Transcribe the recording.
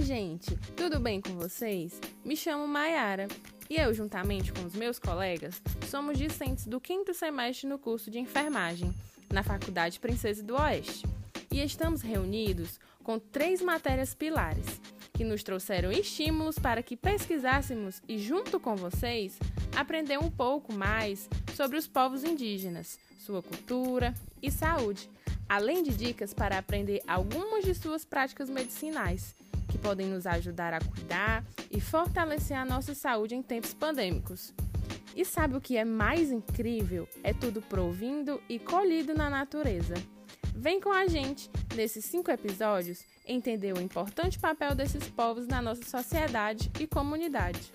gente! Tudo bem com vocês? Me chamo Maiara e eu, juntamente com os meus colegas, somos discentes do quinto semestre no curso de enfermagem, na Faculdade Princesa do Oeste. E estamos reunidos com três matérias pilares, que nos trouxeram estímulos para que pesquisássemos e, junto com vocês, aprender um pouco mais sobre os povos indígenas, sua cultura e saúde, além de dicas para aprender algumas de suas práticas medicinais, que podem nos ajudar a cuidar e fortalecer a nossa saúde em tempos pandêmicos. E sabe o que é mais incrível? É tudo provindo e colhido na natureza. Vem com a gente, nesses cinco episódios, entender o importante papel desses povos na nossa sociedade e comunidade.